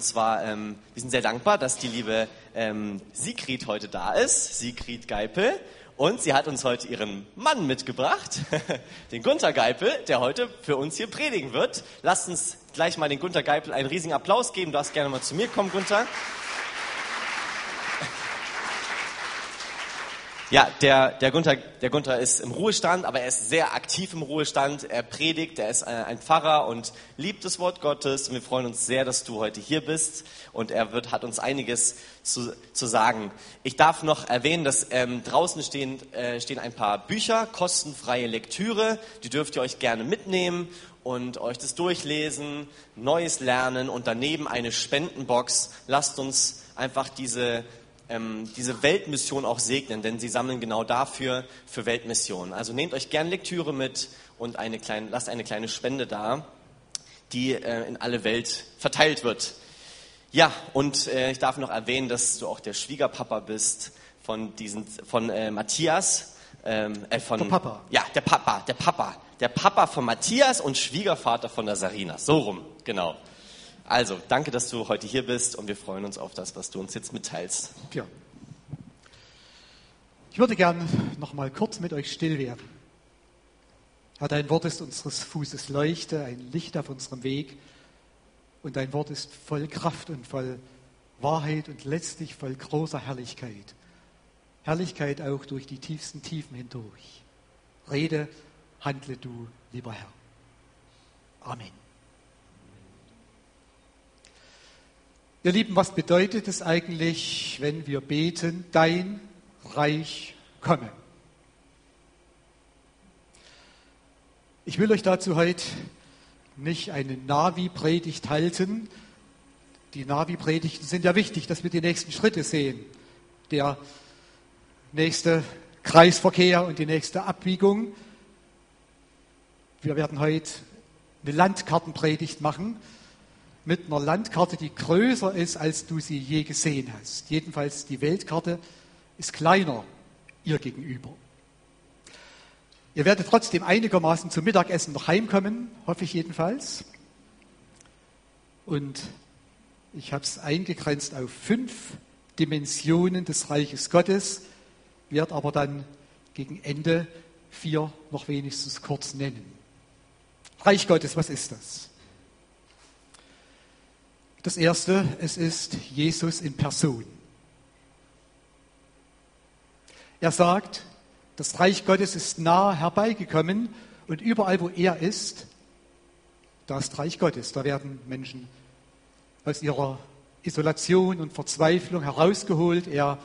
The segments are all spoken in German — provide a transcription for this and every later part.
Und zwar, ähm, wir sind sehr dankbar, dass die liebe ähm, Sigrid heute da ist, Sigrid Geipel. Und sie hat uns heute ihren Mann mitgebracht, den Gunther Geipel, der heute für uns hier predigen wird. Lasst uns gleich mal den Gunther Geipel einen riesigen Applaus geben. Du darfst gerne mal zu mir kommen, Gunther. Ja, der, der, Gunther, der Gunther ist im Ruhestand, aber er ist sehr aktiv im Ruhestand. Er predigt, er ist äh, ein Pfarrer und liebt das Wort Gottes. Und wir freuen uns sehr, dass du heute hier bist. Und er wird, hat uns einiges zu, zu sagen. Ich darf noch erwähnen, dass ähm, draußen stehen, äh, stehen ein paar Bücher, kostenfreie Lektüre. Die dürft ihr euch gerne mitnehmen und euch das durchlesen, Neues lernen und daneben eine Spendenbox. Lasst uns einfach diese ähm, diese Weltmission auch segnen, denn sie sammeln genau dafür für Weltmissionen. Also nehmt euch gern Lektüre mit und eine kleine, lasst eine kleine Spende da, die äh, in alle Welt verteilt wird. Ja, und äh, ich darf noch erwähnen, dass du auch der Schwiegerpapa bist von diesen, von äh, Matthias. Ähm, äh, von, der Papa. Ja, der Papa, der Papa. Der Papa von Matthias und Schwiegervater von der Sarina. So rum, genau. Also, danke, dass du heute hier bist und wir freuen uns auf das, was du uns jetzt mitteilst. Ja. Ich würde gern noch mal kurz mit euch still werden. Herr, dein Wort ist unseres Fußes Leuchte, ein Licht auf unserem Weg. Und dein Wort ist voll Kraft und voll Wahrheit und letztlich voll großer Herrlichkeit. Herrlichkeit auch durch die tiefsten Tiefen hindurch. Rede, handle du, lieber Herr. Amen. Ihr Lieben, was bedeutet es eigentlich, wenn wir beten, dein Reich komme? Ich will euch dazu heute nicht eine Navi-Predigt halten. Die Navi-Predigten sind ja wichtig, dass wir die nächsten Schritte sehen. Der nächste Kreisverkehr und die nächste Abbiegung. Wir werden heute eine Landkartenpredigt machen mit einer Landkarte, die größer ist, als du sie je gesehen hast. Jedenfalls die Weltkarte ist kleiner ihr gegenüber. Ihr werdet trotzdem einigermaßen zum Mittagessen noch heimkommen, hoffe ich jedenfalls. Und ich habe es eingegrenzt auf fünf Dimensionen des Reiches Gottes, werde aber dann gegen Ende vier noch wenigstens kurz nennen. Reich Gottes, was ist das? Das erste, es ist Jesus in Person. Er sagt, das Reich Gottes ist nah herbeigekommen und überall, wo er ist, da ist Reich Gottes. Da werden Menschen aus ihrer Isolation und Verzweiflung herausgeholt. Er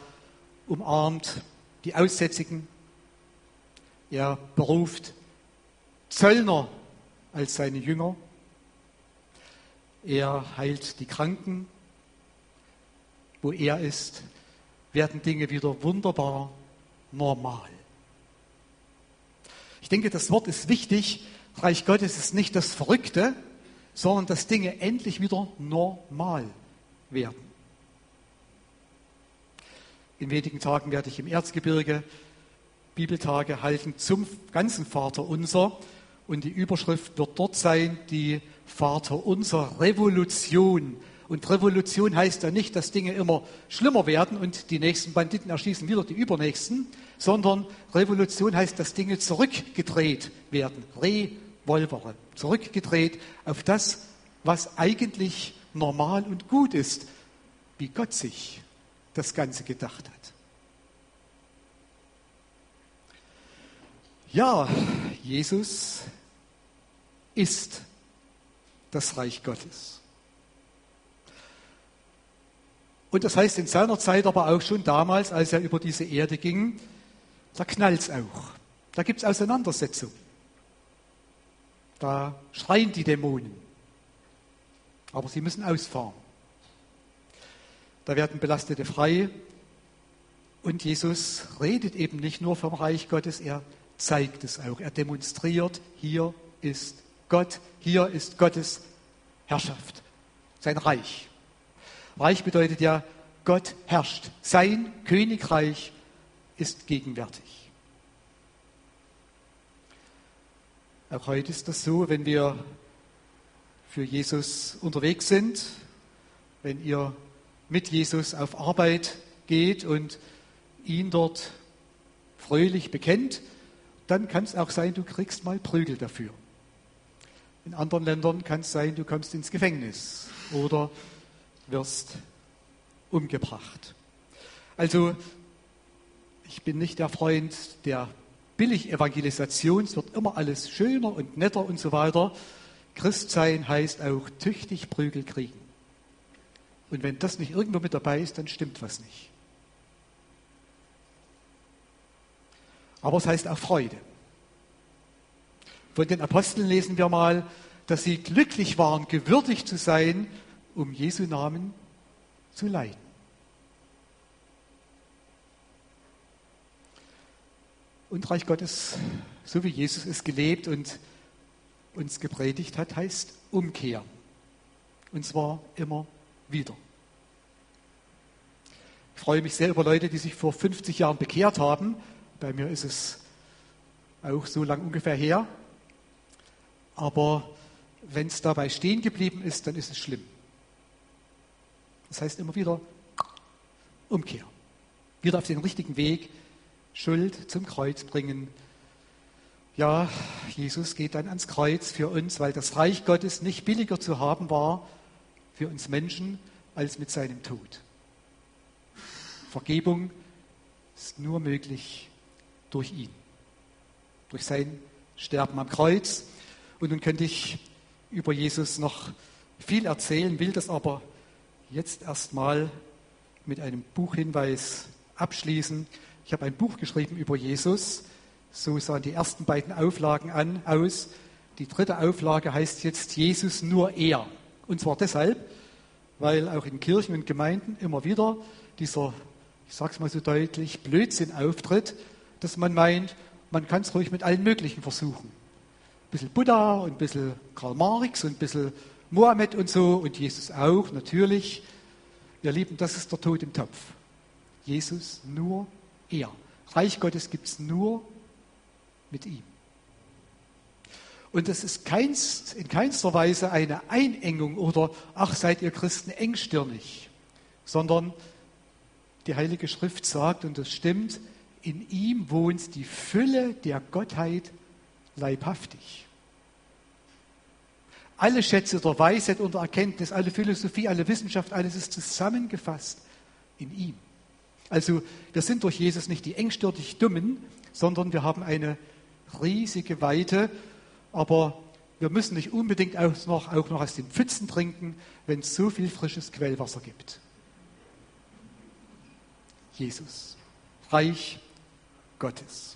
umarmt die Aussätzigen. Er beruft Zöllner als seine Jünger. Er heilt die Kranken. Wo er ist, werden Dinge wieder wunderbar normal. Ich denke, das Wort ist wichtig. Reich Gottes ist nicht das Verrückte, sondern dass Dinge endlich wieder normal werden. In wenigen Tagen werde ich im Erzgebirge Bibeltage halten zum ganzen Vater unser. Und die Überschrift wird dort sein, die Vater unser Revolution. Und Revolution heißt ja nicht, dass Dinge immer schlimmer werden und die nächsten Banditen erschießen wieder die übernächsten, sondern Revolution heißt, dass Dinge zurückgedreht werden. Revolvere. Zurückgedreht auf das, was eigentlich normal und gut ist, wie Gott sich das Ganze gedacht hat. Ja, Jesus ist das Reich Gottes. Und das heißt in seiner Zeit, aber auch schon damals, als er über diese Erde ging, da knallt es auch. Da gibt es Auseinandersetzungen. Da schreien die Dämonen. Aber sie müssen ausfahren. Da werden Belastete frei. Und Jesus redet eben nicht nur vom Reich Gottes, er zeigt es auch. Er demonstriert, hier ist Gott, hier ist Gottes Herrschaft, sein Reich. Reich bedeutet ja, Gott herrscht. Sein Königreich ist gegenwärtig. Auch heute ist das so, wenn wir für Jesus unterwegs sind, wenn ihr mit Jesus auf Arbeit geht und ihn dort fröhlich bekennt, dann kann es auch sein, du kriegst mal Prügel dafür. In anderen Ländern kann es sein, du kommst ins Gefängnis oder wirst umgebracht. Also ich bin nicht der Freund der Billig-Evangelisation. Es wird immer alles schöner und netter und so weiter. Christsein heißt auch tüchtig Prügel kriegen. Und wenn das nicht irgendwo mit dabei ist, dann stimmt was nicht. Aber es heißt auch Freude. Von den Aposteln lesen wir mal, dass sie glücklich waren, gewürdigt zu sein, um Jesu Namen zu leiden. Und Reich Gottes, so wie Jesus es gelebt und uns gepredigt hat, heißt Umkehr. Und zwar immer wieder. Ich freue mich sehr über Leute, die sich vor 50 Jahren bekehrt haben. Bei mir ist es auch so lang ungefähr her. Aber wenn es dabei stehen geblieben ist, dann ist es schlimm. Das heißt immer wieder Umkehr. Wieder auf den richtigen Weg, Schuld zum Kreuz bringen. Ja, Jesus geht dann ans Kreuz für uns, weil das Reich Gottes nicht billiger zu haben war für uns Menschen als mit seinem Tod. Vergebung ist nur möglich durch ihn, durch sein Sterben am Kreuz. Und nun könnte ich über Jesus noch viel erzählen, will das aber jetzt erstmal mit einem Buchhinweis abschließen. Ich habe ein Buch geschrieben über Jesus. So sahen die ersten beiden Auflagen an, aus. Die dritte Auflage heißt jetzt Jesus nur er. Und zwar deshalb, weil auch in Kirchen und Gemeinden immer wieder dieser, ich sage es mal so deutlich, Blödsinn auftritt, dass man meint, man kann es ruhig mit allen möglichen versuchen. Ein bisschen Buddha und ein bisschen Karl Marx und ein bisschen Mohammed und so und Jesus auch, natürlich. Ihr Lieben, das ist der Tod im Topf. Jesus nur er. Reich Gottes gibt es nur mit ihm. Und das ist keins, in keinster Weise eine Einengung oder, ach, seid ihr Christen engstirnig, sondern die Heilige Schrift sagt, und das stimmt, in ihm wohnt die Fülle der Gottheit leibhaftig. Alle Schätze der Weisheit und der Erkenntnis, alle Philosophie, alle Wissenschaft, alles ist zusammengefasst in ihm. Also wir sind durch Jesus nicht die engstirnig Dummen, sondern wir haben eine riesige Weite aber wir müssen nicht unbedingt auch noch, auch noch aus den Pfützen trinken, wenn es so viel frisches Quellwasser gibt. Jesus, Reich Gottes.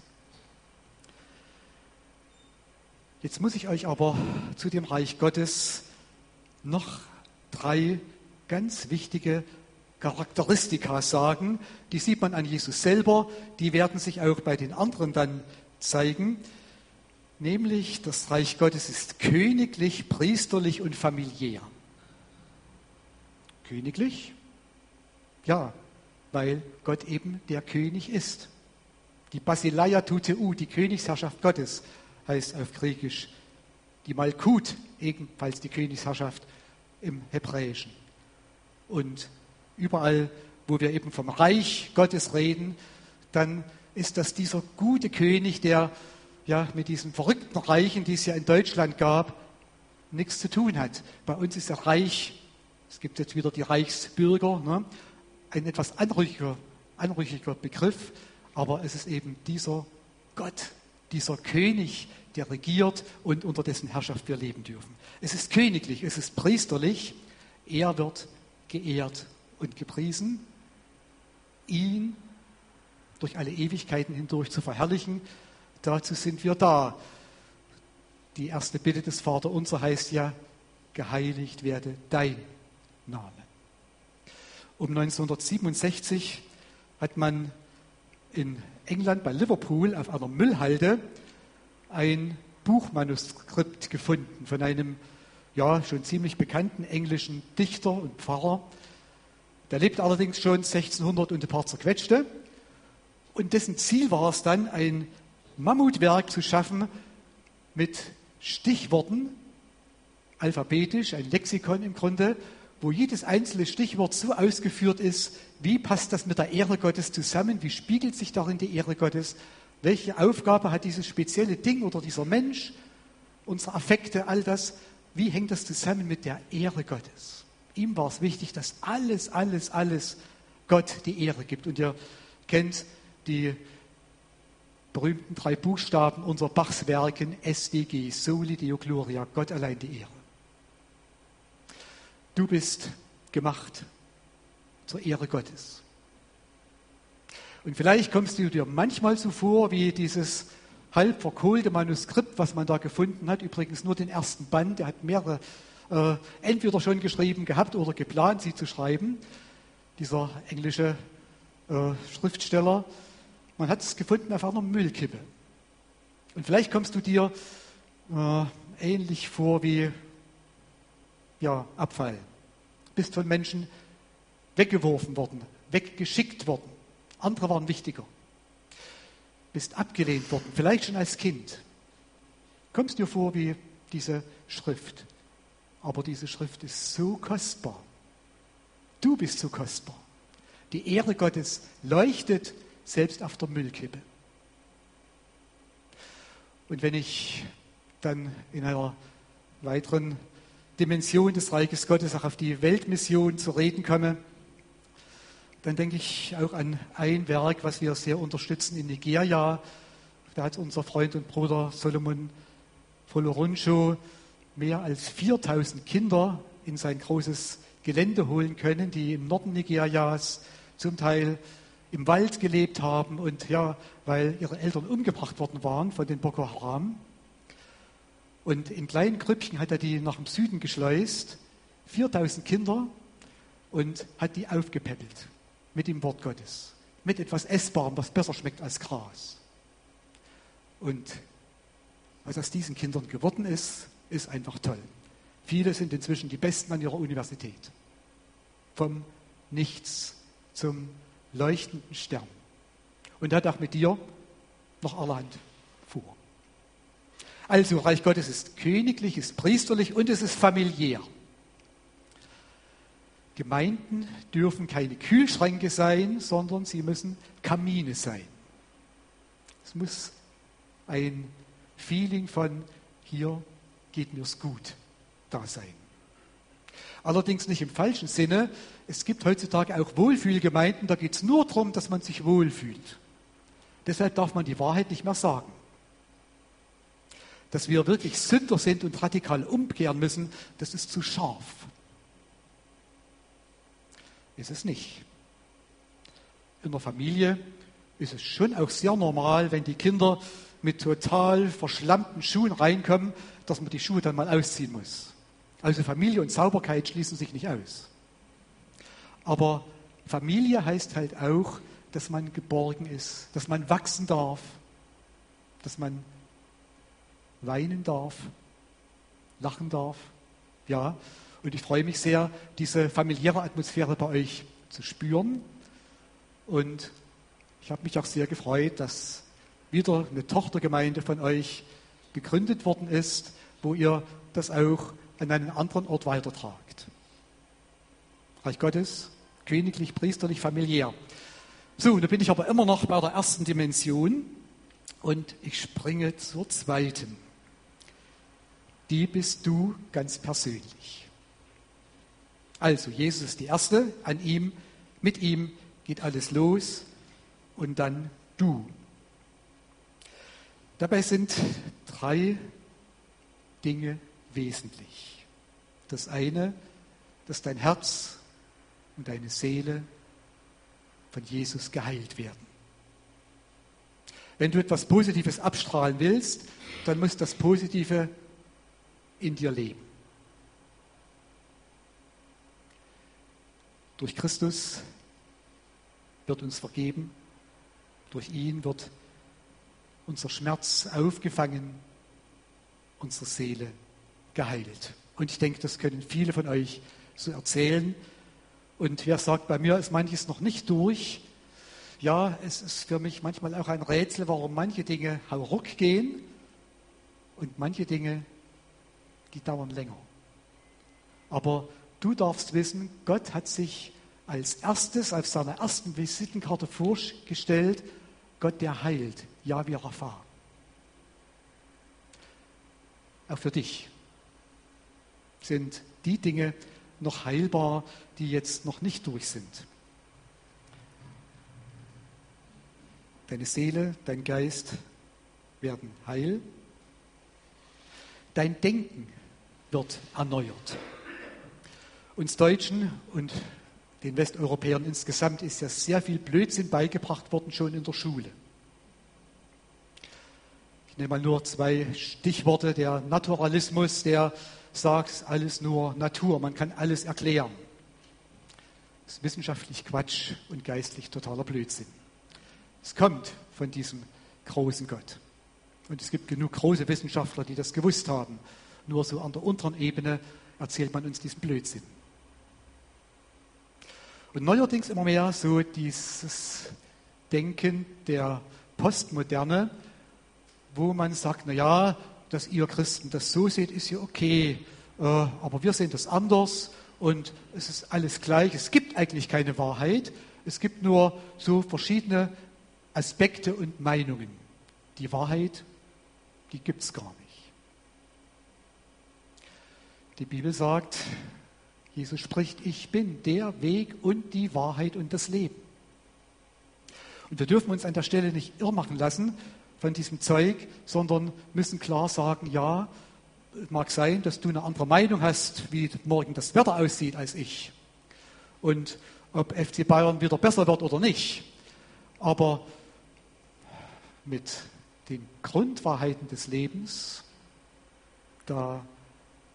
Jetzt muss ich euch aber zu dem Reich Gottes noch drei ganz wichtige Charakteristika sagen. Die sieht man an Jesus selber, die werden sich auch bei den anderen dann zeigen nämlich das Reich Gottes ist königlich, priesterlich und familiär. Königlich? Ja, weil Gott eben der König ist. Die Basileia Tuteu, die Königsherrschaft Gottes, heißt auf Griechisch die Malkut, ebenfalls die Königsherrschaft im Hebräischen. Und überall, wo wir eben vom Reich Gottes reden, dann ist das dieser gute König, der ja, mit diesen verrückten Reichen, die es ja in Deutschland gab, nichts zu tun hat. Bei uns ist der Reich, es gibt jetzt wieder die Reichsbürger, ne, ein etwas anrüchiger, anrüchiger Begriff, aber es ist eben dieser Gott, dieser König, der regiert und unter dessen Herrschaft wir leben dürfen. Es ist königlich, es ist priesterlich, er wird geehrt und gepriesen, ihn durch alle Ewigkeiten hindurch zu verherrlichen Dazu sind wir da. Die erste Bitte des Vaterunser heißt ja, geheiligt werde dein Name. Um 1967 hat man in England bei Liverpool auf einer Müllhalde ein Buchmanuskript gefunden von einem ja schon ziemlich bekannten englischen Dichter und Pfarrer. Der lebt allerdings schon 1600 und ein paar zerquetschte. Und dessen Ziel war es dann, ein Mammutwerk zu schaffen mit Stichworten, alphabetisch, ein Lexikon im Grunde, wo jedes einzelne Stichwort so ausgeführt ist, wie passt das mit der Ehre Gottes zusammen, wie spiegelt sich darin die Ehre Gottes, welche Aufgabe hat dieses spezielle Ding oder dieser Mensch, unsere Affekte, all das, wie hängt das zusammen mit der Ehre Gottes? Ihm war es wichtig, dass alles, alles, alles Gott die Ehre gibt. Und ihr kennt die berühmten drei Buchstaben unserer Bachs Werken, SDG, Soli Deo Gloria, Gott allein die Ehre. Du bist gemacht zur Ehre Gottes. Und vielleicht kommst du dir manchmal so vor wie dieses halb verkohlte Manuskript, was man da gefunden hat. Übrigens nur den ersten Band. Der hat mehrere äh, entweder schon geschrieben gehabt oder geplant, sie zu schreiben. Dieser englische äh, Schriftsteller. Man hat es gefunden auf einer Müllkippe. Und vielleicht kommst du dir äh, ähnlich vor wie ja, Abfall. Bist von Menschen weggeworfen worden, weggeschickt worden. Andere waren wichtiger. Bist abgelehnt worden, vielleicht schon als Kind. Kommst dir vor wie diese Schrift. Aber diese Schrift ist so kostbar. Du bist so kostbar. Die Ehre Gottes leuchtet selbst auf der Müllkippe. Und wenn ich dann in einer weiteren Dimension des Reiches Gottes auch auf die Weltmission zu reden komme, dann denke ich auch an ein Werk, was wir sehr unterstützen in Nigeria. Da hat unser Freund und Bruder Solomon Foloruncho mehr als 4000 Kinder in sein großes Gelände holen können, die im Norden Nigerias zum Teil im Wald gelebt haben und ja, weil ihre Eltern umgebracht worden waren von den Boko Haram. Und in kleinen Grüppchen hat er die nach dem Süden geschleust, 4000 Kinder, und hat die aufgepäppelt mit dem Wort Gottes, mit etwas Essbarem, was besser schmeckt als Gras. Und was aus diesen Kindern geworden ist, ist einfach toll. Viele sind inzwischen die Besten an ihrer Universität. Vom Nichts zum leuchtenden Stern. Und hat auch mit dir noch allerhand. Also, Reich Gottes ist königlich, ist priesterlich und es ist familiär. Gemeinden dürfen keine Kühlschränke sein, sondern sie müssen Kamine sein. Es muss ein Feeling von hier geht mir's gut da sein. Allerdings nicht im falschen Sinne. Es gibt heutzutage auch Wohlfühlgemeinden, da geht es nur darum, dass man sich wohlfühlt. Deshalb darf man die Wahrheit nicht mehr sagen. Dass wir wirklich Sünder sind und radikal umkehren müssen, das ist zu scharf. Ist es nicht. In der Familie ist es schon auch sehr normal, wenn die Kinder mit total verschlammten Schuhen reinkommen, dass man die Schuhe dann mal ausziehen muss. Also Familie und Sauberkeit schließen sich nicht aus. Aber Familie heißt halt auch, dass man geborgen ist, dass man wachsen darf, dass man weinen darf, lachen darf. Ja, und ich freue mich sehr, diese familiäre Atmosphäre bei euch zu spüren. Und ich habe mich auch sehr gefreut, dass wieder eine Tochtergemeinde von euch gegründet worden ist, wo ihr das auch an einen anderen Ort weitertragt. Reich Gottes, königlich, priesterlich, familiär. So, da bin ich aber immer noch bei der ersten Dimension und ich springe zur zweiten. Die bist du ganz persönlich. Also, Jesus ist die erste, an ihm, mit ihm geht alles los und dann du. Dabei sind drei Dinge wesentlich. Das eine, dass dein Herz und deine Seele von Jesus geheilt werden. Wenn du etwas Positives abstrahlen willst, dann muss das Positive in dir leben. Durch Christus wird uns vergeben, durch ihn wird unser Schmerz aufgefangen, unsere Seele geheilt. Und ich denke, das können viele von euch so erzählen. Und wer sagt, bei mir ist manches noch nicht durch, ja, es ist für mich manchmal auch ein Rätsel, warum manche Dinge hauruck gehen und manche Dinge, die dauern länger. Aber du darfst wissen, Gott hat sich als erstes, auf seiner ersten Visitenkarte vorgestellt, Gott, der heilt, Yahweh Rapha. Auch für dich sind die Dinge noch heilbar, die jetzt noch nicht durch sind. Deine Seele, dein Geist werden heil. Dein Denken wird erneuert. Uns Deutschen und den Westeuropäern insgesamt ist ja sehr viel Blödsinn beigebracht worden, schon in der Schule. Ich nehme mal nur zwei Stichworte. Der Naturalismus, der sagt, alles nur Natur, man kann alles erklären. Das ist wissenschaftlich Quatsch und geistlich totaler Blödsinn. Es kommt von diesem großen Gott. Und es gibt genug große Wissenschaftler, die das gewusst haben. Nur so an der unteren Ebene erzählt man uns diesen Blödsinn. Und neuerdings immer mehr so dieses Denken der Postmoderne, wo man sagt, na ja, dass ihr Christen das so seht, ist ja okay, äh, aber wir sehen das anders und es ist alles gleich. Es gibt eigentlich keine Wahrheit, es gibt nur so verschiedene Aspekte und Meinungen. Die Wahrheit, die gibt es gar nicht. Die Bibel sagt, Jesus spricht, ich bin der Weg und die Wahrheit und das Leben. Und wir dürfen uns an der Stelle nicht irrmachen lassen von diesem Zeug, sondern müssen klar sagen, ja, mag sein, dass du eine andere Meinung hast, wie morgen das Wetter aussieht als ich. Und ob FC Bayern wieder besser wird oder nicht. Aber mit den Grundwahrheiten des Lebens, da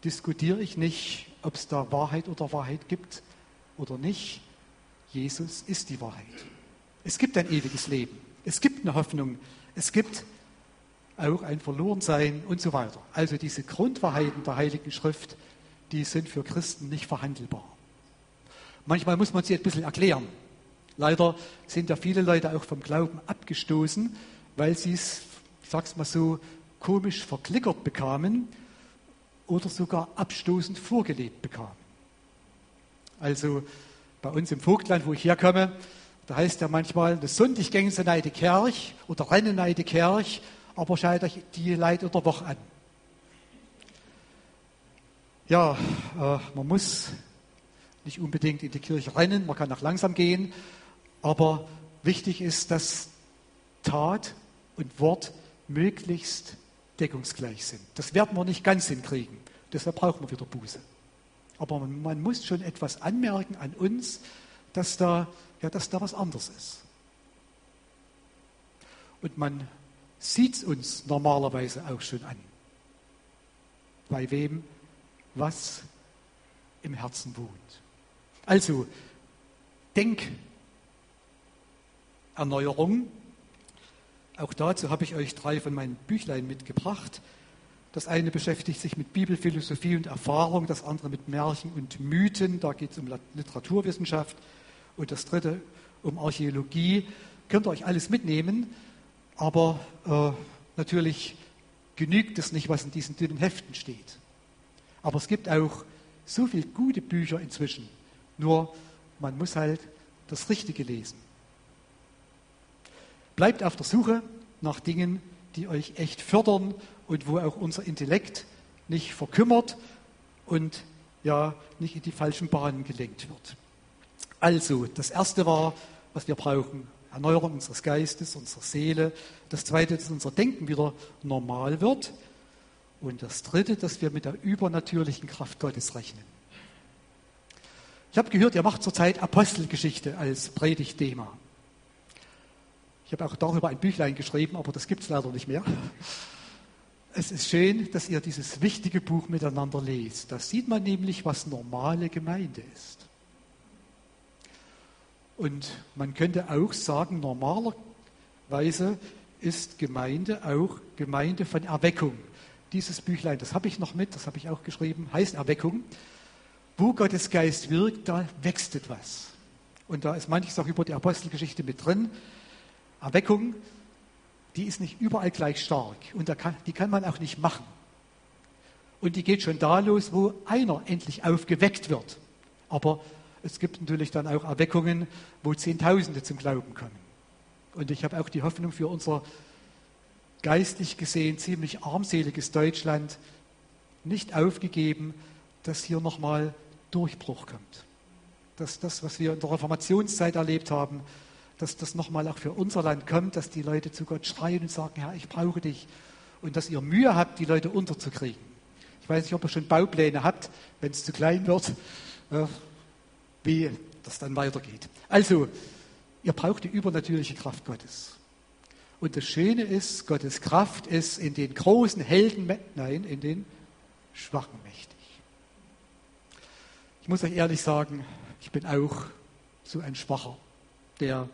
diskutiere ich nicht, ob es da Wahrheit oder Wahrheit gibt oder nicht. Jesus ist die Wahrheit. Es gibt ein ewiges Leben. Es gibt eine Hoffnung. Es gibt auch ein Verlorensein und so weiter. Also diese Grundwahrheiten der Heiligen Schrift, die sind für Christen nicht verhandelbar. Manchmal muss man sie ein bisschen erklären. Leider sind ja viele Leute auch vom Glauben abgestoßen, weil sie es, ich sag's mal so, komisch verklickert bekamen oder sogar abstoßend vorgelebt bekamen. Also bei uns im Vogtland, wo ich herkomme, da heißt ja manchmal, das Sonntag gängen sie neide Kerch oder rennen neide Kerch, aber scheint euch die Leid oder Woche an. Ja, äh, man muss nicht unbedingt in die Kirche rennen, man kann auch langsam gehen, aber wichtig ist, dass Tat und Wort möglichst deckungsgleich sind. Das werden wir nicht ganz hinkriegen. Deshalb brauchen wir wieder Buße. Aber man, man muss schon etwas anmerken an uns, dass da, ja, dass da was anderes ist. Und man sieht es uns normalerweise auch schon an. Bei wem was im Herzen wohnt. Also, Denkerneuerung auch dazu habe ich euch drei von meinen Büchlein mitgebracht. Das eine beschäftigt sich mit Bibelphilosophie und Erfahrung, das andere mit Märchen und Mythen, da geht es um Literaturwissenschaft und das dritte um Archäologie. Könnt ihr euch alles mitnehmen, aber äh, natürlich genügt es nicht, was in diesen dünnen Heften steht. Aber es gibt auch so viele gute Bücher inzwischen, nur man muss halt das Richtige lesen. Bleibt auf der Suche nach Dingen, die euch echt fördern und wo auch unser Intellekt nicht verkümmert und ja nicht in die falschen Bahnen gelenkt wird. Also, das erste war, was wir brauchen, Erneuerung unseres Geistes, unserer Seele. Das zweite, dass unser Denken wieder normal wird. Und das dritte, dass wir mit der übernatürlichen Kraft Gottes rechnen. Ich habe gehört, ihr macht zurzeit Apostelgeschichte als Predigtthema. Habe auch darüber ein Büchlein geschrieben, aber das gibt es leider nicht mehr. Es ist schön, dass ihr dieses wichtige Buch miteinander lest. Da sieht man nämlich, was normale Gemeinde ist. Und man könnte auch sagen, normalerweise ist Gemeinde auch Gemeinde von Erweckung. Dieses Büchlein, das habe ich noch mit, das habe ich auch geschrieben, heißt Erweckung. Wo Gottes Geist wirkt, da wächst etwas. Und da ist manches auch über die Apostelgeschichte mit drin. Erweckung, die ist nicht überall gleich stark und die kann man auch nicht machen. Und die geht schon da los, wo einer endlich aufgeweckt wird. Aber es gibt natürlich dann auch Erweckungen, wo Zehntausende zum Glauben kommen. Und ich habe auch die Hoffnung für unser geistlich gesehen ziemlich armseliges Deutschland nicht aufgegeben, dass hier nochmal Durchbruch kommt. Dass das, was wir in der Reformationszeit erlebt haben, dass das nochmal auch für unser Land kommt, dass die Leute zu Gott schreien und sagen, Herr, ich brauche dich. Und dass ihr Mühe habt, die Leute unterzukriegen. Ich weiß nicht, ob ihr schon Baupläne habt, wenn es zu klein wird, äh, wie das dann weitergeht. Also, ihr braucht die übernatürliche Kraft Gottes. Und das Schöne ist, Gottes Kraft ist in den großen Helden, nein, in den Schwachen mächtig. Ich muss euch ehrlich sagen, ich bin auch so ein Schwacher, der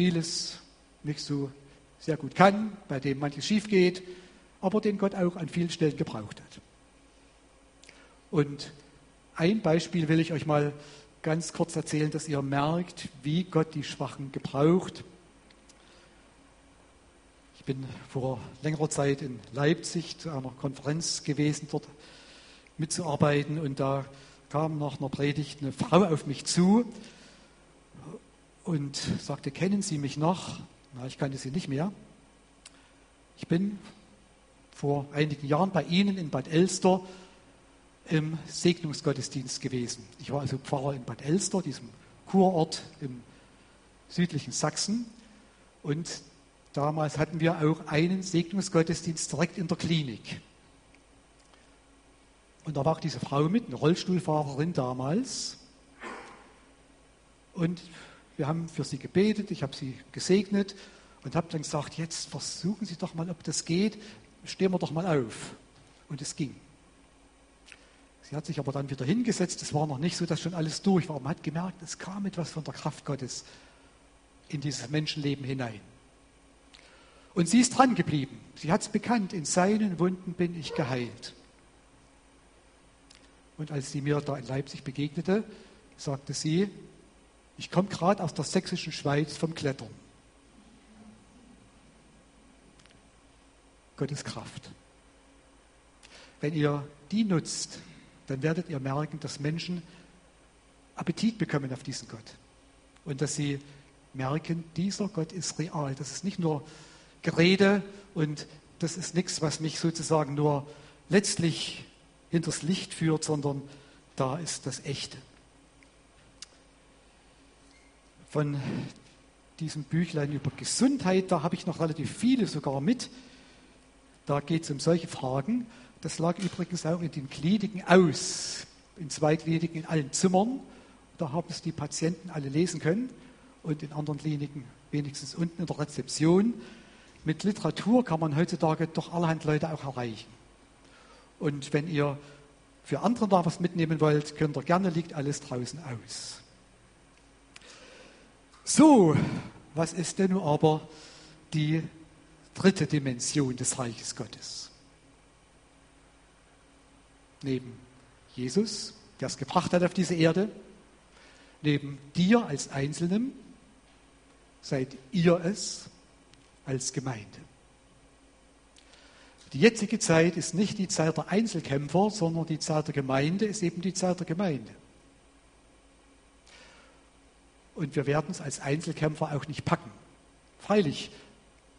vieles nicht so sehr gut kann, bei dem manches schief geht, aber den Gott auch an vielen Stellen gebraucht hat. Und ein Beispiel will ich euch mal ganz kurz erzählen, dass ihr merkt, wie Gott die Schwachen gebraucht. Ich bin vor längerer Zeit in Leipzig zu einer Konferenz gewesen, dort mitzuarbeiten und da kam nach einer Predigt eine Frau auf mich zu und sagte, kennen Sie mich noch? Na, ich kannte sie nicht mehr. Ich bin vor einigen Jahren bei Ihnen in Bad Elster im Segnungsgottesdienst gewesen. Ich war also Pfarrer in Bad Elster, diesem Kurort im südlichen Sachsen. Und damals hatten wir auch einen Segnungsgottesdienst direkt in der Klinik. Und da war auch diese Frau mit, eine Rollstuhlfahrerin damals. Und wir haben für sie gebetet, ich habe sie gesegnet und habe dann gesagt, jetzt versuchen Sie doch mal, ob das geht, stehen wir doch mal auf. Und es ging. Sie hat sich aber dann wieder hingesetzt. Es war noch nicht so, dass schon alles durch war. Man hat gemerkt, es kam etwas von der Kraft Gottes in dieses Menschenleben hinein. Und sie ist dran geblieben. Sie hat es bekannt, in seinen Wunden bin ich geheilt. Und als sie mir da in Leipzig begegnete, sagte sie, ich komme gerade aus der sächsischen Schweiz vom Klettern. Gottes Kraft. Wenn ihr die nutzt, dann werdet ihr merken, dass Menschen Appetit bekommen auf diesen Gott. Und dass sie merken, dieser Gott ist real. Das ist nicht nur Gerede und das ist nichts, was mich sozusagen nur letztlich hinters Licht führt, sondern da ist das Echte. Von diesem Büchlein über Gesundheit, da habe ich noch relativ viele sogar mit. Da geht es um solche Fragen. Das lag übrigens auch in den Kliniken aus, in zwei Kliniken in allen Zimmern. Da haben es die Patienten alle lesen können und in anderen Kliniken wenigstens unten in der Rezeption. Mit Literatur kann man heutzutage doch allerhand Leute auch erreichen. Und wenn ihr für andere da was mitnehmen wollt, könnt ihr gerne, liegt alles draußen aus. So, was ist denn nun aber die dritte Dimension des Reiches Gottes? Neben Jesus, der es gebracht hat auf diese Erde, neben dir als Einzelnem, seid ihr es als Gemeinde. Die jetzige Zeit ist nicht die Zeit der Einzelkämpfer, sondern die Zeit der Gemeinde ist eben die Zeit der Gemeinde. Und wir werden es als Einzelkämpfer auch nicht packen. Freilich,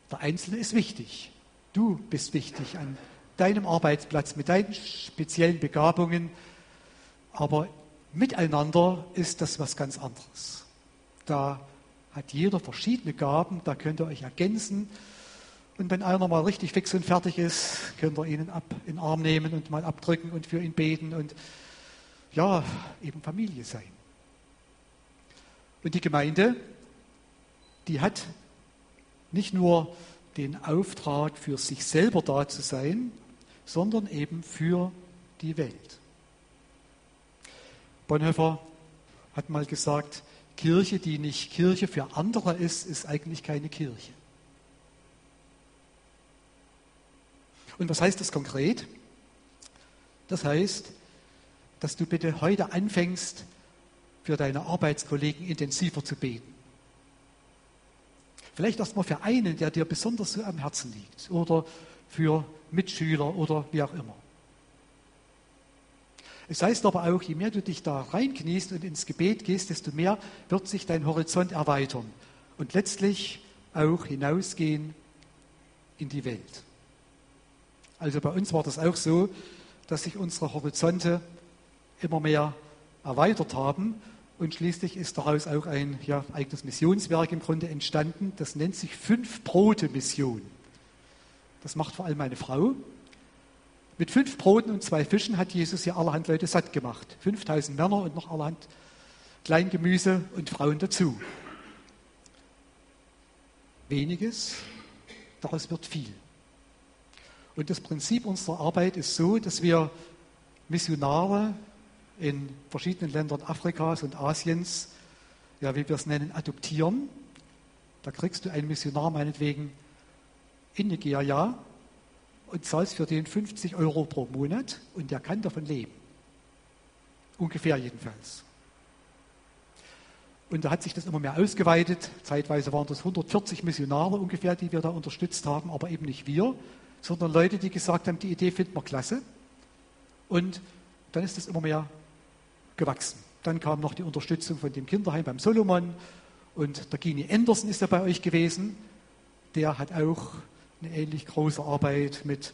der Einzelne ist wichtig. Du bist wichtig an deinem Arbeitsplatz mit deinen speziellen Begabungen. Aber miteinander ist das was ganz anderes. Da hat jeder verschiedene Gaben, da könnt ihr euch ergänzen. Und wenn einer mal richtig fix und fertig ist, könnt ihr ihn ab, in den Arm nehmen und mal abdrücken und für ihn beten und ja, eben Familie sein. Und die Gemeinde, die hat nicht nur den Auftrag, für sich selber da zu sein, sondern eben für die Welt. Bonhoeffer hat mal gesagt, Kirche, die nicht Kirche für andere ist, ist eigentlich keine Kirche. Und was heißt das konkret? Das heißt, dass du bitte heute anfängst, für deine Arbeitskollegen intensiver zu beten. Vielleicht erstmal für einen, der dir besonders so am Herzen liegt oder für Mitschüler oder wie auch immer. Es heißt aber auch, je mehr du dich da reinkniest und ins Gebet gehst, desto mehr wird sich dein Horizont erweitern und letztlich auch hinausgehen in die Welt. Also bei uns war das auch so, dass sich unsere Horizonte immer mehr erweitert haben und schließlich ist daraus auch ein ja, eigenes Missionswerk im Grunde entstanden. Das nennt sich Fünf-Brote-Mission. Das macht vor allem meine Frau. Mit fünf Broten und zwei Fischen hat Jesus ja allerhand Leute satt gemacht. 5000 Männer und noch allerhand Kleingemüse und Frauen dazu. Weniges, daraus wird viel. Und das Prinzip unserer Arbeit ist so, dass wir Missionare in verschiedenen Ländern Afrikas und Asiens, ja, wie wir es nennen, adoptieren. Da kriegst du einen Missionar meinetwegen in Nigeria und zahlst für den 50 Euro pro Monat und der kann davon leben. Ungefähr jedenfalls. Und da hat sich das immer mehr ausgeweitet. Zeitweise waren das 140 Missionare ungefähr, die wir da unterstützt haben, aber eben nicht wir, sondern Leute, die gesagt haben, die Idee finden wir klasse. Und dann ist es immer mehr gewachsen. Dann kam noch die Unterstützung von dem Kinderheim beim Solomon und der Gini Anderson ist ja bei euch gewesen. Der hat auch eine ähnlich große Arbeit mit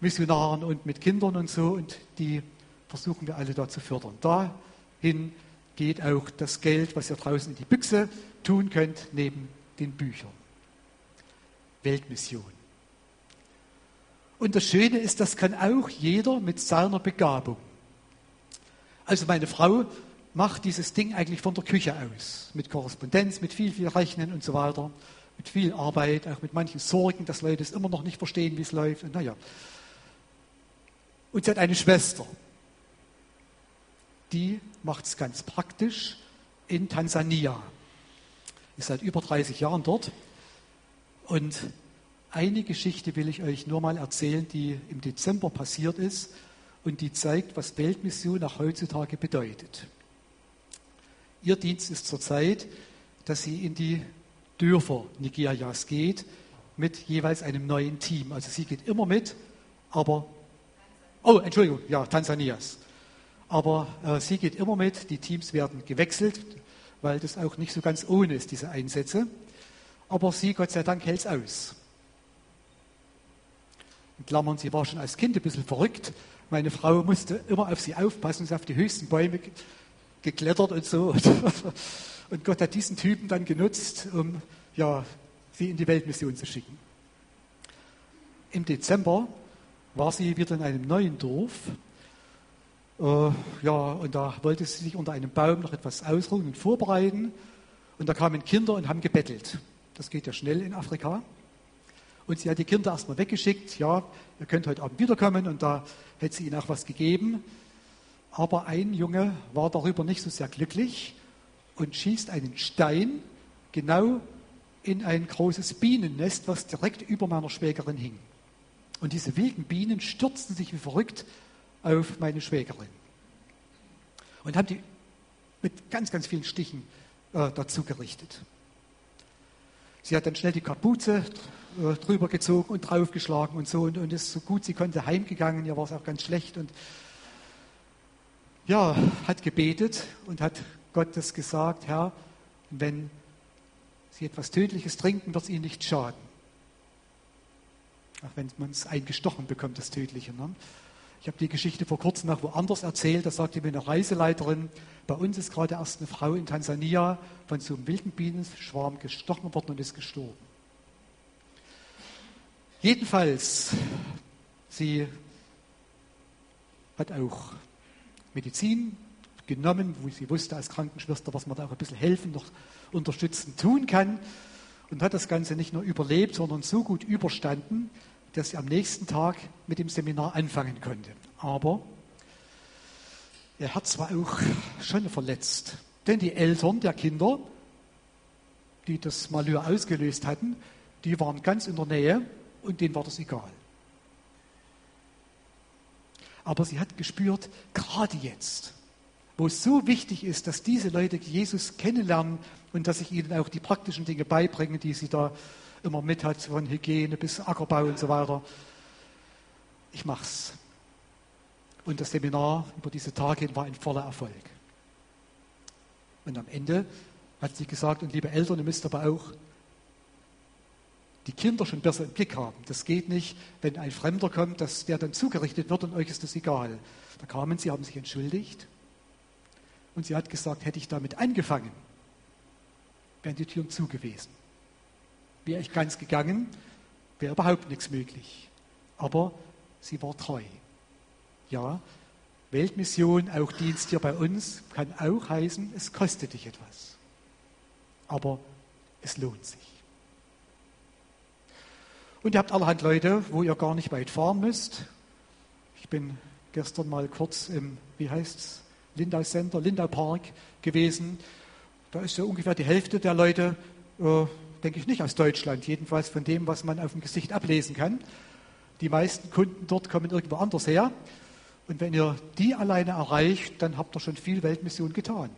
Missionaren und mit Kindern und so und die versuchen wir alle da zu fördern. Dahin geht auch das Geld, was ihr draußen in die Büchse tun könnt, neben den Büchern. Weltmission. Und das Schöne ist, das kann auch jeder mit seiner Begabung. Also meine Frau macht dieses Ding eigentlich von der Küche aus, mit Korrespondenz, mit viel, viel Rechnen und so weiter, mit viel Arbeit, auch mit manchen Sorgen, dass Leute es immer noch nicht verstehen, wie es läuft. Und naja. Und sie hat eine Schwester, die macht es ganz praktisch in Tansania. Ist seit über 30 Jahren dort. Und eine Geschichte will ich euch nur mal erzählen, die im Dezember passiert ist und die zeigt, was Weltmission nach heutzutage bedeutet. Ihr Dienst ist zurzeit, dass sie in die Dörfer Nigerias geht mit jeweils einem neuen Team. Also sie geht immer mit, aber oh, Entschuldigung, ja, Tansanias. Aber äh, sie geht immer mit, die Teams werden gewechselt, weil das auch nicht so ganz ohne ist, diese Einsätze. Aber sie, Gott sei Dank, hält es aus. In Klammern, sie war schon als Kind ein bisschen verrückt, meine Frau musste immer auf sie aufpassen, sie ist auf die höchsten Bäume geklettert und so. Und Gott hat diesen Typen dann genutzt, um ja, sie in die Weltmission zu schicken. Im Dezember war sie wieder in einem neuen Dorf. Äh, ja, und da wollte sie sich unter einem Baum noch etwas ausruhen und vorbereiten. Und da kamen Kinder und haben gebettelt. Das geht ja schnell in Afrika. Und sie hat die Kinder erstmal weggeschickt. Ja, ihr könnt heute Abend wiederkommen. Und da hätte sie ihnen auch was gegeben. Aber ein Junge war darüber nicht so sehr glücklich und schießt einen Stein genau in ein großes Bienennest, was direkt über meiner Schwägerin hing. Und diese wilden Bienen stürzten sich wie verrückt auf meine Schwägerin und haben die mit ganz, ganz vielen Stichen äh, dazu gerichtet. Sie hat dann schnell die Kapuze drüber gezogen und draufgeschlagen und so und, und ist so gut sie konnte heimgegangen. Ihr war es auch ganz schlecht und ja, hat gebetet und hat Gott das gesagt, Herr, wenn Sie etwas Tödliches trinken, wird es Ihnen nicht schaden. Auch wenn man es eingestochen bekommt, das Tödliche. Ne? Ich habe die Geschichte vor kurzem noch woanders erzählt. Da sagte mir eine Reiseleiterin, bei uns ist gerade erst eine Frau in Tansania von so einem wilden Bienenschwarm gestochen worden und ist gestorben. Jedenfalls, sie hat auch Medizin genommen, wo sie wusste als Krankenschwester, was man da auch ein bisschen helfen, noch unterstützen tun kann. Und hat das Ganze nicht nur überlebt, sondern so gut überstanden, dass sie am nächsten Tag mit dem Seminar anfangen konnte. Aber ihr Herz war auch schon verletzt. Denn die Eltern der Kinder, die das Malheur ausgelöst hatten, die waren ganz in der Nähe und denen war das egal. Aber sie hat gespürt, gerade jetzt, wo es so wichtig ist, dass diese Leute Jesus kennenlernen und dass ich ihnen auch die praktischen Dinge beibringe, die sie da immer mit hat, von Hygiene bis Ackerbau und so weiter. Ich mach's. Und das Seminar über diese Tage war ein voller Erfolg. Und am Ende hat sie gesagt, und liebe Eltern, ihr müsst aber auch die Kinder schon besser im Blick haben. Das geht nicht, wenn ein Fremder kommt, dass der dann zugerichtet wird und euch ist das egal. Da kamen sie, haben sich entschuldigt und sie hat gesagt, hätte ich damit angefangen, wären die Türen zu gewesen. Wäre ich ganz gegangen, wäre überhaupt nichts möglich. Aber sie war treu. Ja, Weltmission, auch Dienst hier bei uns, kann auch heißen, es kostet dich etwas. Aber es lohnt sich. Und ihr habt allerhand Leute, wo ihr gar nicht weit fahren müsst. Ich bin gestern mal kurz im, wie heißt es, Lindau Center, Lindau Park gewesen. Da ist ja ungefähr die Hälfte der Leute, äh, denke ich, nicht aus Deutschland, jedenfalls von dem, was man auf dem Gesicht ablesen kann. Die meisten Kunden dort kommen irgendwo anders her. Und wenn ihr die alleine erreicht, dann habt ihr schon viel Weltmission getan.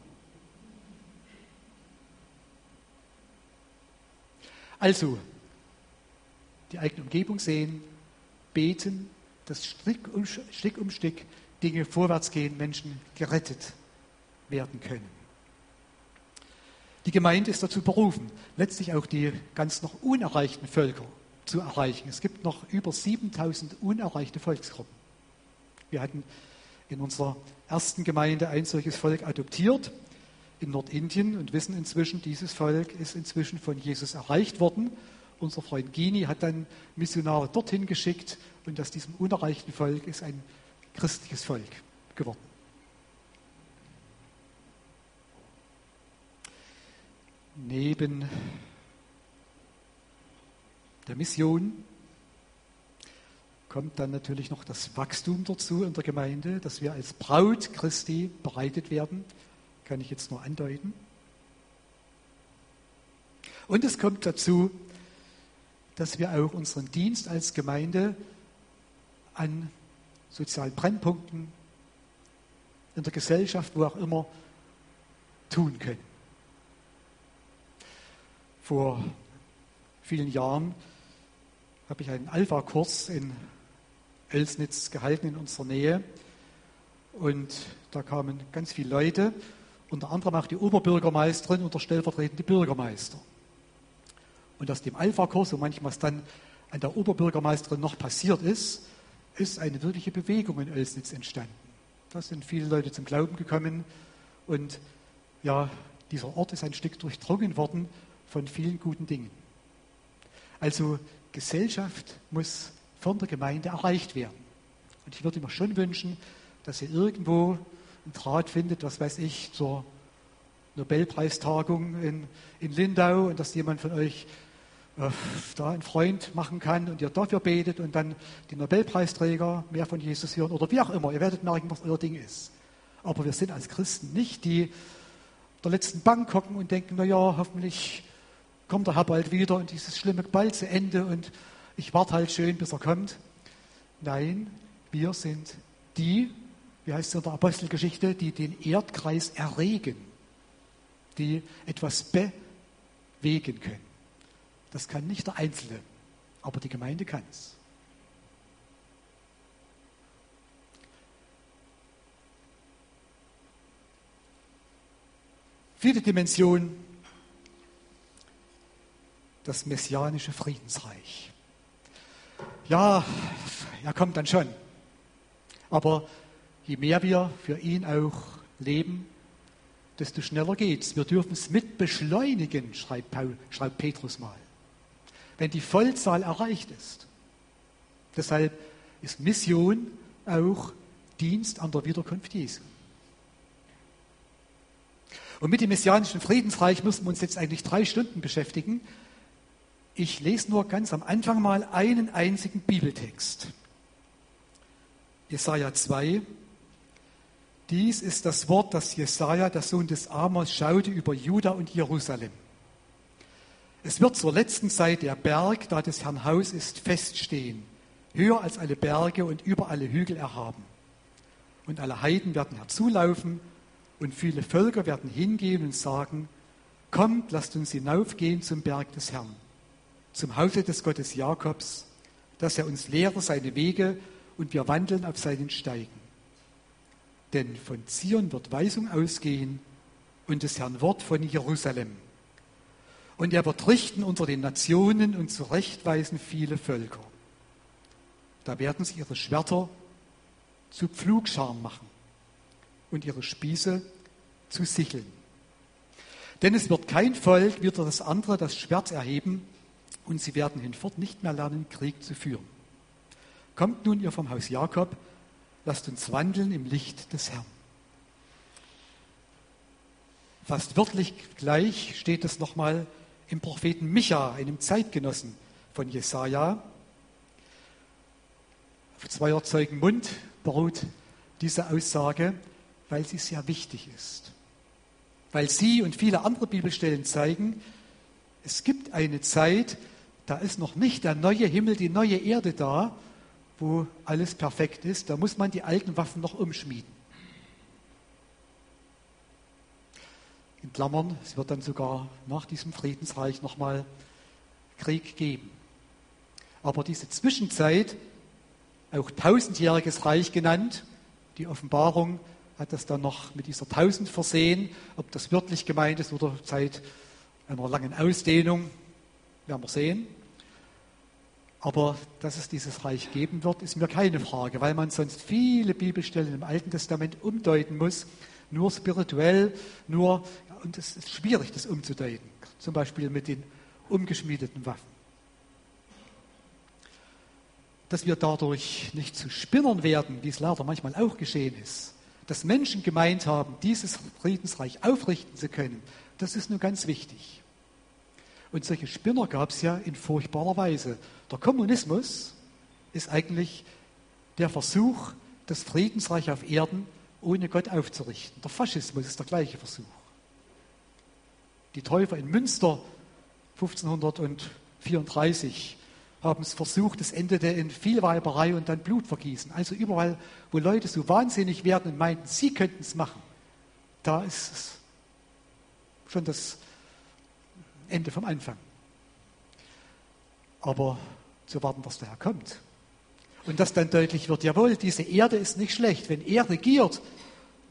Also, die eigene Umgebung sehen, beten, dass Stück um Stück, um Stück Dinge vorwärts gehen, Menschen gerettet werden können. Die Gemeinde ist dazu berufen, letztlich auch die ganz noch unerreichten Völker zu erreichen. Es gibt noch über 7000 unerreichte Volksgruppen. Wir hatten in unserer ersten Gemeinde ein solches Volk adoptiert in Nordindien und wissen inzwischen, dieses Volk ist inzwischen von Jesus erreicht worden unser Freund Gini hat dann Missionare dorthin geschickt und aus diesem unerreichten Volk ist ein christliches Volk geworden. Neben der Mission kommt dann natürlich noch das Wachstum dazu in der Gemeinde, dass wir als Braut Christi bereitet werden, kann ich jetzt nur andeuten. Und es kommt dazu, dass wir auch unseren Dienst als Gemeinde an sozialen Brennpunkten in der Gesellschaft, wo auch immer, tun können. Vor vielen Jahren habe ich einen Alpha-Kurs in Elsnitz gehalten, in unserer Nähe. Und da kamen ganz viele Leute, unter anderem auch die Oberbürgermeisterin und der stellvertretende Bürgermeister. Und aus dem Alpha-Kurs und manchmal was dann an der Oberbürgermeisterin noch passiert ist, ist eine wirkliche Bewegung in Oelsnitz entstanden. Da sind viele Leute zum Glauben gekommen und ja, dieser Ort ist ein Stück durchdrungen worden von vielen guten Dingen. Also Gesellschaft muss von der Gemeinde erreicht werden. Und ich würde mir schon wünschen, dass ihr irgendwo einen Draht findet, was weiß ich, zur Nobelpreistagung in, in Lindau und dass jemand von euch da einen Freund machen kann und ihr dafür betet und dann die Nobelpreisträger mehr von Jesus hören oder wie auch immer. Ihr werdet merken, was euer Ding ist. Aber wir sind als Christen nicht die der letzten Bank hocken und denken, na ja, hoffentlich kommt der Herr bald wieder und dieses schlimme bald zu Ende und ich warte halt schön, bis er kommt. Nein, wir sind die, wie heißt es in der Apostelgeschichte, die den Erdkreis erregen, die etwas bewegen können. Das kann nicht der Einzelne, aber die Gemeinde kann es. Vierte Dimension, das messianische Friedensreich. Ja, er kommt dann schon. Aber je mehr wir für ihn auch leben, desto schneller geht's. Wir dürfen es mit beschleunigen, schreibt, Paul, schreibt Petrus mal wenn die Vollzahl erreicht ist. Deshalb ist Mission auch Dienst an der Wiederkunft Jesu. Und mit dem messianischen Friedensreich müssen wir uns jetzt eigentlich drei Stunden beschäftigen. Ich lese nur ganz am Anfang mal einen einzigen Bibeltext. Jesaja 2. Dies ist das Wort, das Jesaja, der Sohn des Amos, schaute über Juda und Jerusalem. Es wird zur letzten Zeit der Berg, da des Herrn Haus ist, feststehen, höher als alle Berge und über alle Hügel erhaben. Und alle Heiden werden herzulaufen und viele Völker werden hingehen und sagen, kommt, lasst uns hinaufgehen zum Berg des Herrn, zum Hause des Gottes Jakobs, dass er uns lehre seine Wege und wir wandeln auf seinen Steigen. Denn von Zion wird Weisung ausgehen und des Herrn Wort von Jerusalem. Und er wird richten unter den Nationen und zurechtweisen viele Völker. Da werden sie ihre Schwerter zu Pflugscharen machen und ihre Spieße zu Sicheln. Denn es wird kein Volk wieder das andere das Schwert erheben und sie werden hinfort nicht mehr lernen, Krieg zu führen. Kommt nun ihr vom Haus Jakob, lasst uns wandeln im Licht des Herrn. Fast wörtlich gleich steht es nochmal im Propheten Micha, einem Zeitgenossen von Jesaja. Auf zweier Zeugen Mund beruht diese Aussage, weil sie sehr wichtig ist. Weil sie und viele andere Bibelstellen zeigen, es gibt eine Zeit, da ist noch nicht der neue Himmel, die neue Erde da, wo alles perfekt ist. Da muss man die alten Waffen noch umschmieden. In Klammern, es wird dann sogar nach diesem Friedensreich nochmal Krieg geben. Aber diese Zwischenzeit, auch tausendjähriges Reich genannt, die Offenbarung hat das dann noch mit dieser tausend versehen. Ob das wörtlich gemeint ist oder seit einer langen Ausdehnung, werden wir sehen. Aber dass es dieses Reich geben wird, ist mir keine Frage, weil man sonst viele Bibelstellen im Alten Testament umdeuten muss. Nur spirituell, nur und es ist schwierig, das umzudeuten, zum Beispiel mit den umgeschmiedeten Waffen. Dass wir dadurch nicht zu Spinnern werden, wie es leider manchmal auch geschehen ist, dass Menschen gemeint haben, dieses Friedensreich aufrichten zu können, das ist nur ganz wichtig. Und solche Spinner gab es ja in furchtbarer Weise. Der Kommunismus ist eigentlich der Versuch, das Friedensreich auf Erden ohne Gott aufzurichten. Der Faschismus ist der gleiche Versuch. Die Täufer in Münster 1534 haben es versucht, es endete in Vielweiberei und dann Blutvergießen. Also überall, wo Leute so wahnsinnig werden und meinten, sie könnten es machen, da ist es schon das Ende vom Anfang. Aber zu warten, was daher kommt. Und dass dann deutlich wird, jawohl, diese Erde ist nicht schlecht. Wenn er regiert,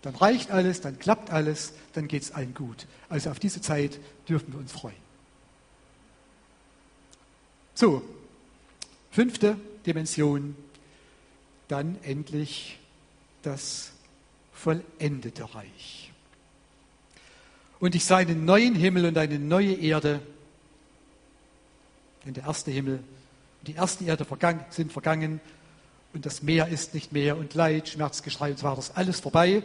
dann reicht alles, dann klappt alles, dann geht es allen gut. Also auf diese Zeit dürfen wir uns freuen. So, fünfte Dimension, dann endlich das vollendete Reich. Und ich sah einen neuen Himmel und eine neue Erde, denn der erste Himmel und die erste Erde sind vergangen und das Meer ist nicht mehr und Leid, Schmerz, Geschrei und so weiter, ist alles vorbei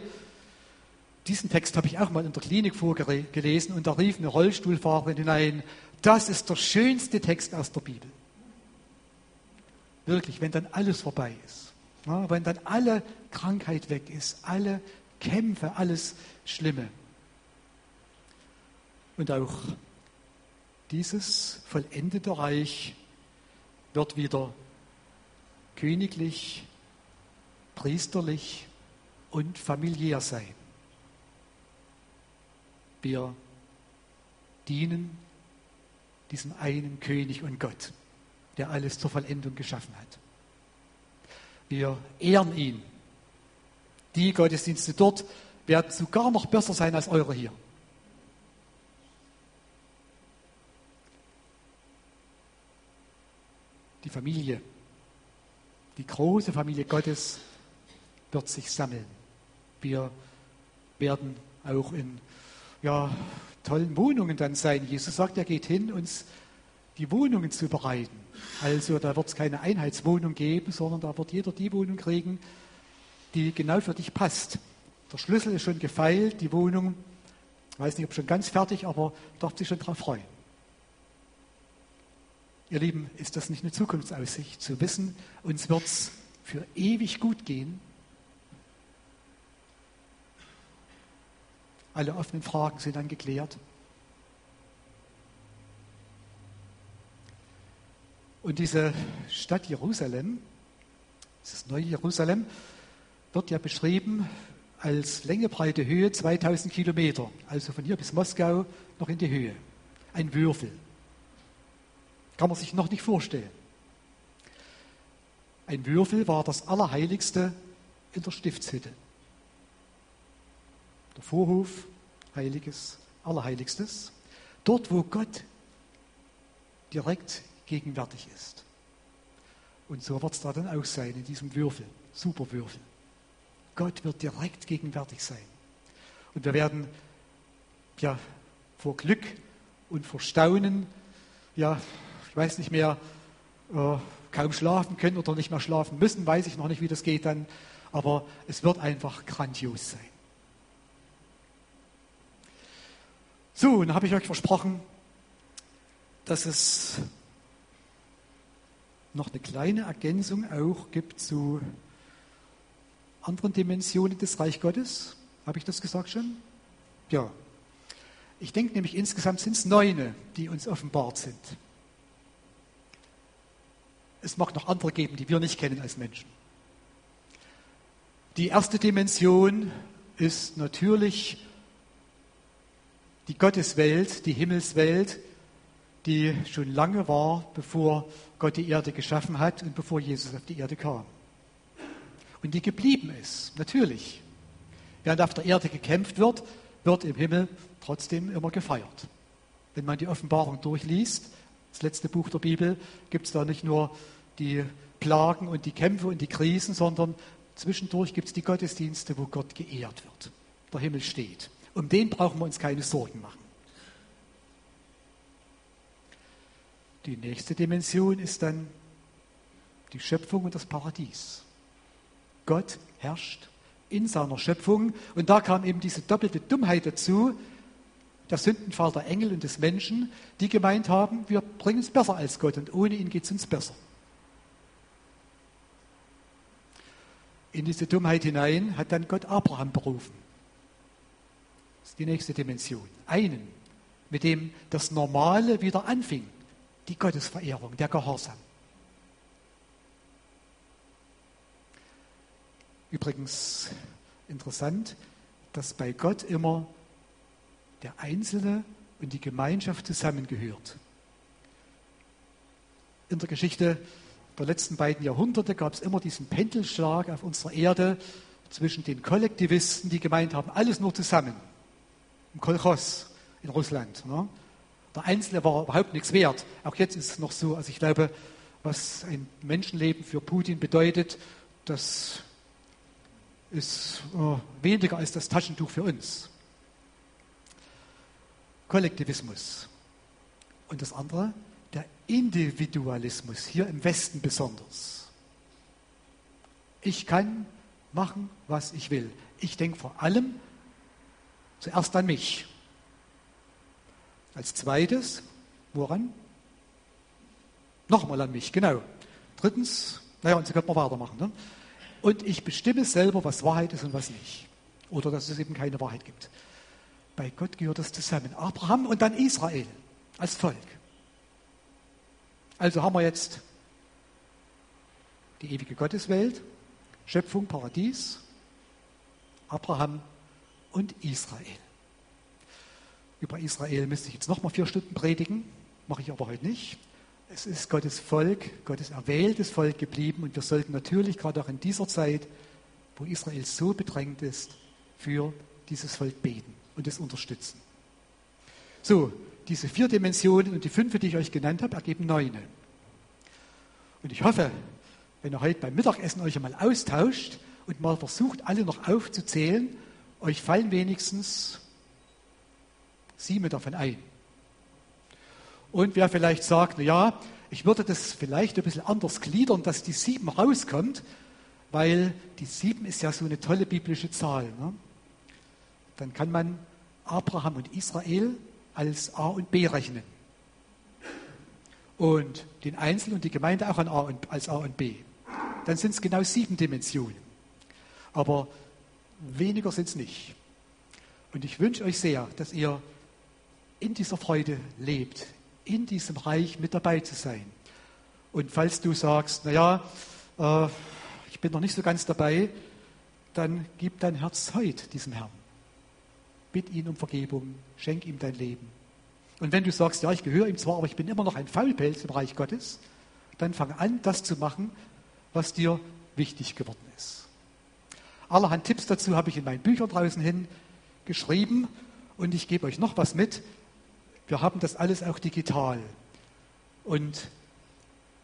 diesen Text habe ich auch mal in der Klinik vorgelesen und da rief eine Rollstuhlfahrerin hinein, das ist der schönste Text aus der Bibel. Wirklich, wenn dann alles vorbei ist. Ja, wenn dann alle Krankheit weg ist, alle Kämpfe, alles Schlimme. Und auch dieses vollendete Reich wird wieder königlich, priesterlich und familiär sein. Wir dienen diesem einen König und Gott, der alles zur Vollendung geschaffen hat. Wir ehren ihn. Die Gottesdienste dort werden sogar noch besser sein als eure hier. Die Familie, die große Familie Gottes wird sich sammeln. Wir werden auch in ja, tollen Wohnungen dann sein. Jesus sagt, er geht hin, uns die Wohnungen zu bereiten. Also da wird es keine Einheitswohnung geben, sondern da wird jeder die Wohnung kriegen, die genau für dich passt. Der Schlüssel ist schon gefeilt, die Wohnung, weiß nicht, ob schon ganz fertig, aber darf sich schon darauf freuen. Ihr Lieben, ist das nicht eine Zukunftsaussicht, zu wissen, uns wird es für ewig gut gehen? Alle offenen Fragen sind dann geklärt. Und diese Stadt Jerusalem, dieses neue Jerusalem, wird ja beschrieben als Länge, Breite, Höhe 2000 Kilometer. Also von hier bis Moskau noch in die Höhe. Ein Würfel. Kann man sich noch nicht vorstellen. Ein Würfel war das Allerheiligste in der Stiftshütte. Der Vorhof, Heiliges, Allerheiligstes, dort wo Gott direkt gegenwärtig ist. Und so wird es da dann auch sein, in diesem Würfel, Superwürfel. Gott wird direkt gegenwärtig sein. Und wir werden ja vor Glück und vor Staunen, ja, ich weiß nicht mehr, äh, kaum schlafen können oder nicht mehr schlafen müssen, weiß ich noch nicht, wie das geht dann, aber es wird einfach grandios sein. So, und dann habe ich euch versprochen, dass es noch eine kleine Ergänzung auch gibt zu anderen Dimensionen des Reich Gottes. Habe ich das gesagt schon? Ja. Ich denke nämlich, insgesamt sind es neune, die uns offenbart sind. Es mag noch andere geben, die wir nicht kennen als Menschen. Die erste Dimension ist natürlich die Gotteswelt, die Himmelswelt, die schon lange war, bevor Gott die Erde geschaffen hat und bevor Jesus auf die Erde kam. Und die geblieben ist, natürlich. Während auf der Erde gekämpft wird, wird im Himmel trotzdem immer gefeiert. Wenn man die Offenbarung durchliest, das letzte Buch der Bibel, gibt es da nicht nur die Plagen und die Kämpfe und die Krisen, sondern zwischendurch gibt es die Gottesdienste, wo Gott geehrt wird. Der Himmel steht. Um den brauchen wir uns keine Sorgen machen. Die nächste Dimension ist dann die Schöpfung und das Paradies. Gott herrscht in seiner Schöpfung und da kam eben diese doppelte Dummheit dazu, der Sündenfall der Engel und des Menschen, die gemeint haben, wir bringen es besser als Gott und ohne ihn geht es uns besser. In diese Dummheit hinein hat dann Gott Abraham berufen. Das ist die nächste Dimension. Einen, mit dem das Normale wieder anfing die Gottesverehrung, der Gehorsam. Übrigens interessant, dass bei Gott immer der Einzelne und die Gemeinschaft zusammengehört. In der Geschichte der letzten beiden Jahrhunderte gab es immer diesen Pendelschlag auf unserer Erde zwischen den Kollektivisten, die gemeint haben, alles nur zusammen, im Kolchos in Russland. Ne? Der Einzelne war überhaupt nichts wert. Auch jetzt ist es noch so. Also ich glaube, was ein Menschenleben für Putin bedeutet, das ist äh, weniger als das Taschentuch für uns. Kollektivismus. Und das andere, der Individualismus, hier im Westen besonders. Ich kann machen, was ich will. Ich denke vor allem zuerst an mich. Als zweites, woran? Nochmal an mich, genau. Drittens, naja, und so könnte man weitermachen. Ne? Und ich bestimme selber, was Wahrheit ist und was nicht. Oder dass es eben keine Wahrheit gibt. Bei Gott gehört das zusammen. Abraham und dann Israel als Volk. Also haben wir jetzt die ewige Gotteswelt, Schöpfung, Paradies, Abraham und Israel. Über Israel müsste ich jetzt nochmal vier Stunden predigen, mache ich aber heute nicht. Es ist Gottes Volk, Gottes erwähltes Volk geblieben und wir sollten natürlich gerade auch in dieser Zeit, wo Israel so bedrängt ist, für dieses Volk beten und es unterstützen. So, diese vier Dimensionen und die fünf, die ich euch genannt habe, ergeben neune. Und ich hoffe, wenn ihr heute beim Mittagessen euch einmal austauscht und mal versucht, alle noch aufzuzählen, euch fallen wenigstens sieben davon ein. Und wer vielleicht sagt, na ja, ich würde das vielleicht ein bisschen anders gliedern, dass die sieben rauskommt, weil die sieben ist ja so eine tolle biblische Zahl. Ne? Dann kann man Abraham und Israel als A und B rechnen. Und den Einzelnen und die Gemeinde auch als A und B. Dann sind es genau sieben Dimensionen. Aber weniger sind es nicht. Und ich wünsche euch sehr, dass ihr in dieser Freude lebt, in diesem Reich mit dabei zu sein. Und falls du sagst, naja, äh, ich bin noch nicht so ganz dabei, dann gib dein Herz heute diesem Herrn. Bitt ihn um Vergebung, schenk ihm dein Leben. Und wenn du sagst, ja, ich gehöre ihm zwar, aber ich bin immer noch ein Faulpelz im Reich Gottes, dann fang an, das zu machen, was dir wichtig geworden ist. Allerhand Tipps dazu habe ich in meinen Büchern draußen hin. geschrieben und ich gebe euch noch was mit. Wir haben das alles auch digital. Und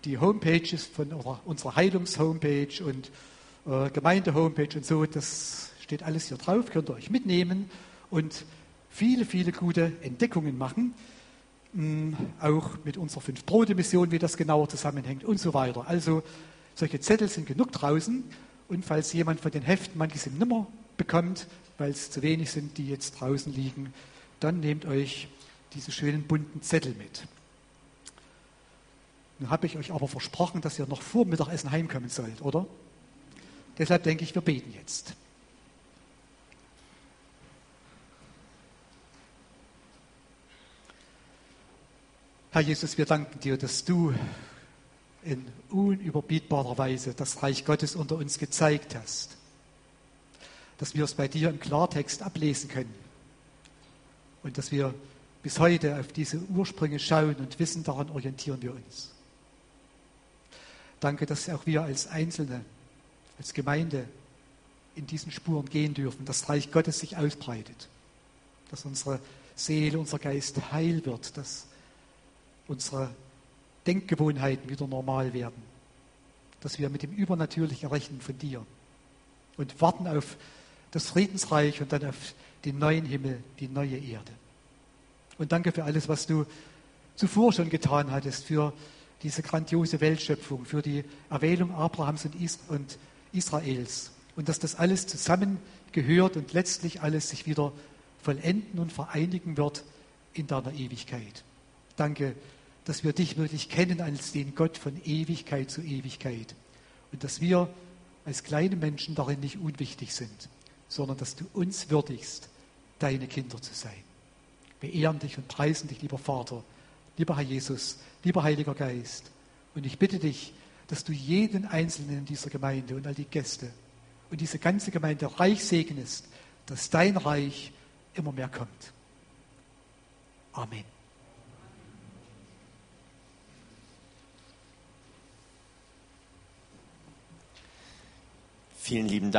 die Homepages von unserer Heilungs-Homepage und äh, Gemeinde-Homepage und so, das steht alles hier drauf, könnt ihr euch mitnehmen und viele, viele gute Entdeckungen machen. Mh, mm, auch mit unserer Fünf-Brote-Mission, wie das genauer zusammenhängt und so weiter. Also solche Zettel sind genug draußen und falls jemand von den Heften manche sind nimmer bekommt, weil es zu wenig sind, die jetzt draußen liegen, dann nehmt euch diese schönen bunten Zettel mit. Nun habe ich euch aber versprochen, dass ihr noch vor Mittagessen heimkommen sollt, oder? Deshalb denke ich, wir beten jetzt. Herr Jesus, wir danken dir, dass du in unüberbietbarer Weise das Reich Gottes unter uns gezeigt hast. Dass wir es bei dir im Klartext ablesen können. Und dass wir bis heute auf diese Ursprünge schauen und wissen, daran orientieren wir uns. Danke, dass auch wir als Einzelne, als Gemeinde in diesen Spuren gehen dürfen, dass das Reich Gottes sich ausbreitet, dass unsere Seele, unser Geist heil wird, dass unsere Denkgewohnheiten wieder normal werden, dass wir mit dem Übernatürlichen rechnen von dir und warten auf das Friedensreich und dann auf den neuen Himmel, die neue Erde. Und danke für alles, was du zuvor schon getan hattest, für diese grandiose Weltschöpfung, für die Erwählung Abrahams und, Israels. Und dass das alles zusammengehört und letztlich alles sich wieder vollenden und vereinigen wird in deiner Ewigkeit. Danke, dass wir dich wirklich kennen als den Gott von Ewigkeit zu Ewigkeit. Und dass wir als kleine Menschen darin nicht unwichtig sind, sondern dass du uns würdigst, deine Kinder zu sein. Wir ehren dich und preisen dich, lieber Vater, lieber Herr Jesus, lieber Heiliger Geist. Und ich bitte dich, dass du jeden Einzelnen in dieser Gemeinde und all die Gäste und diese ganze Gemeinde reich segnest, dass dein Reich immer mehr kommt. Amen. Vielen lieben Dank.